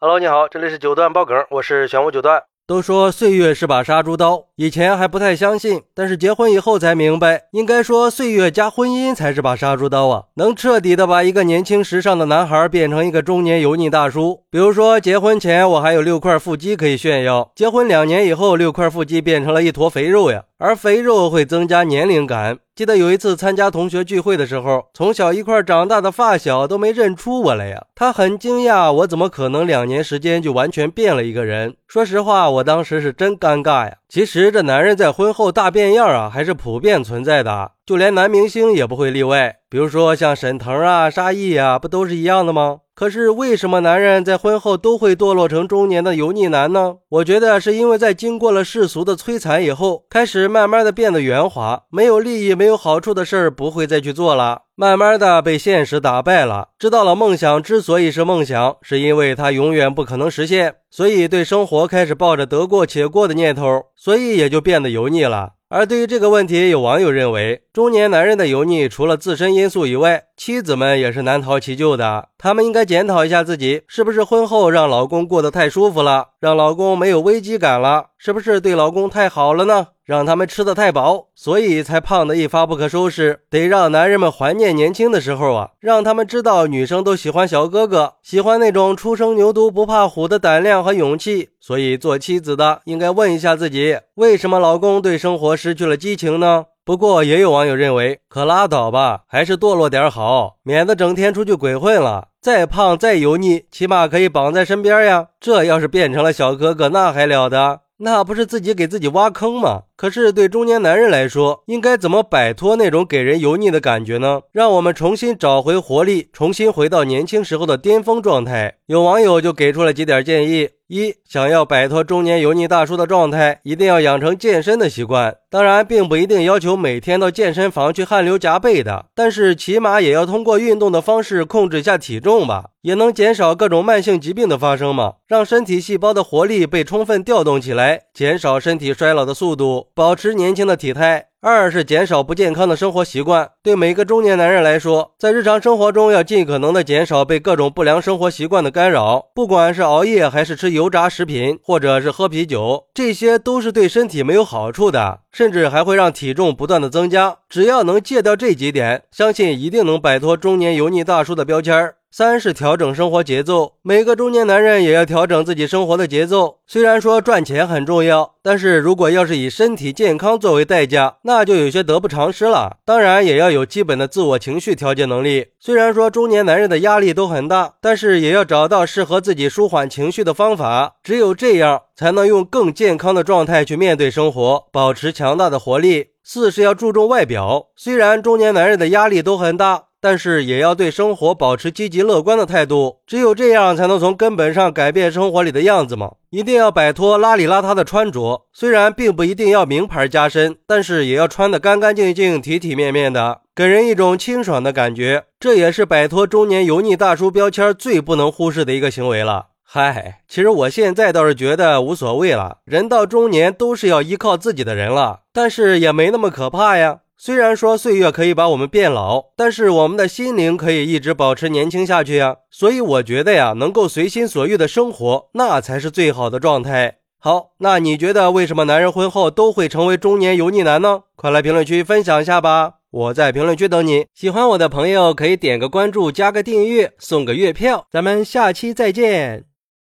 Hello，你好，这里是九段爆梗，我是玄武九段。都说岁月是把杀猪刀，以前还不太相信，但是结婚以后才明白，应该说岁月加婚姻才是把杀猪刀啊，能彻底的把一个年轻时尚的男孩变成一个中年油腻大叔。比如说，结婚前我还有六块腹肌可以炫耀，结婚两年以后，六块腹肌变成了一坨肥肉呀。而肥肉会增加年龄感。记得有一次参加同学聚会的时候，从小一块长大的发小都没认出我来呀。他很惊讶，我怎么可能两年时间就完全变了一个人？说实话，我当时是真尴尬呀。其实这男人在婚后大变样啊，还是普遍存在的，就连男明星也不会例外。比如说像沈腾啊、沙溢啊，不都是一样的吗？可是为什么男人在婚后都会堕落成中年的油腻男呢？我觉得是因为在经过了世俗的摧残以后，开始慢慢的变得圆滑，没有利益、没有好处的事儿不会再去做了，慢慢的被现实打败了，知道了梦想之所以是梦想，是因为它永远不可能实现，所以对生活开始抱着得过且过的念头，所以也就变得油腻了。而对于这个问题，有网友认为，中年男人的油腻，除了自身因素以外，妻子们也是难逃其咎的。他们应该检讨一下自己，是不是婚后让老公过得太舒服了，让老公没有危机感了？是不是对老公太好了呢？让他们吃的太饱，所以才胖得一发不可收拾。得让男人们怀念年轻的时候啊，让他们知道女生都喜欢小哥哥，喜欢那种初生牛犊不怕虎的胆量和勇气。所以做妻子的应该问一下自己，为什么老公对生活失去了激情呢？不过也有网友认为，可拉倒吧，还是堕落点好，免得整天出去鬼混了。再胖再油腻，起码可以绑在身边呀。这要是变成了小哥哥，那还了得？那不是自己给自己挖坑吗？可是对中年男人来说，应该怎么摆脱那种给人油腻的感觉呢？让我们重新找回活力，重新回到年轻时候的巅峰状态。有网友就给出了几点建议：一、想要摆脱中年油腻大叔的状态，一定要养成健身的习惯。当然，并不一定要求每天到健身房去汗流浃背的，但是起码也要通过运动的方式控制一下体重吧，也能减少各种慢性疾病的发生嘛，让身体细胞的活力被充分调动起来，减少身体衰老的速度。保持年轻的体态。二是减少不健康的生活习惯。对每个中年男人来说，在日常生活中要尽可能的减少被各种不良生活习惯的干扰，不管是熬夜还是吃油炸食品，或者是喝啤酒，这些都是对身体没有好处的，甚至还会让体重不断的增加。只要能戒掉这几点，相信一定能摆脱中年油腻大叔的标签儿。三是调整生活节奏，每个中年男人也要调整自己生活的节奏。虽然说赚钱很重要，但是如果要是以身体健康作为代价，那就有些得不偿失了。当然，也要有基本的自我情绪调节能力。虽然说中年男人的压力都很大，但是也要找到适合自己舒缓情绪的方法。只有这样，才能用更健康的状态去面对生活，保持强大的活力。四是要注重外表，虽然中年男人的压力都很大。但是也要对生活保持积极乐观的态度，只有这样才能从根本上改变生活里的样子嘛！一定要摆脱邋里邋遢的穿着，虽然并不一定要名牌加身，但是也要穿得干干净净、体体面面的，给人一种清爽的感觉。这也是摆脱中年油腻大叔标签最不能忽视的一个行为了。嗨，其实我现在倒是觉得无所谓了，人到中年都是要依靠自己的人了，但是也没那么可怕呀。虽然说岁月可以把我们变老，但是我们的心灵可以一直保持年轻下去呀。所以我觉得呀，能够随心所欲的生活，那才是最好的状态。好，那你觉得为什么男人婚后都会成为中年油腻男呢？快来评论区分享一下吧！我在评论区等你。喜欢我的朋友可以点个关注，加个订阅，送个月票。咱们下期再见。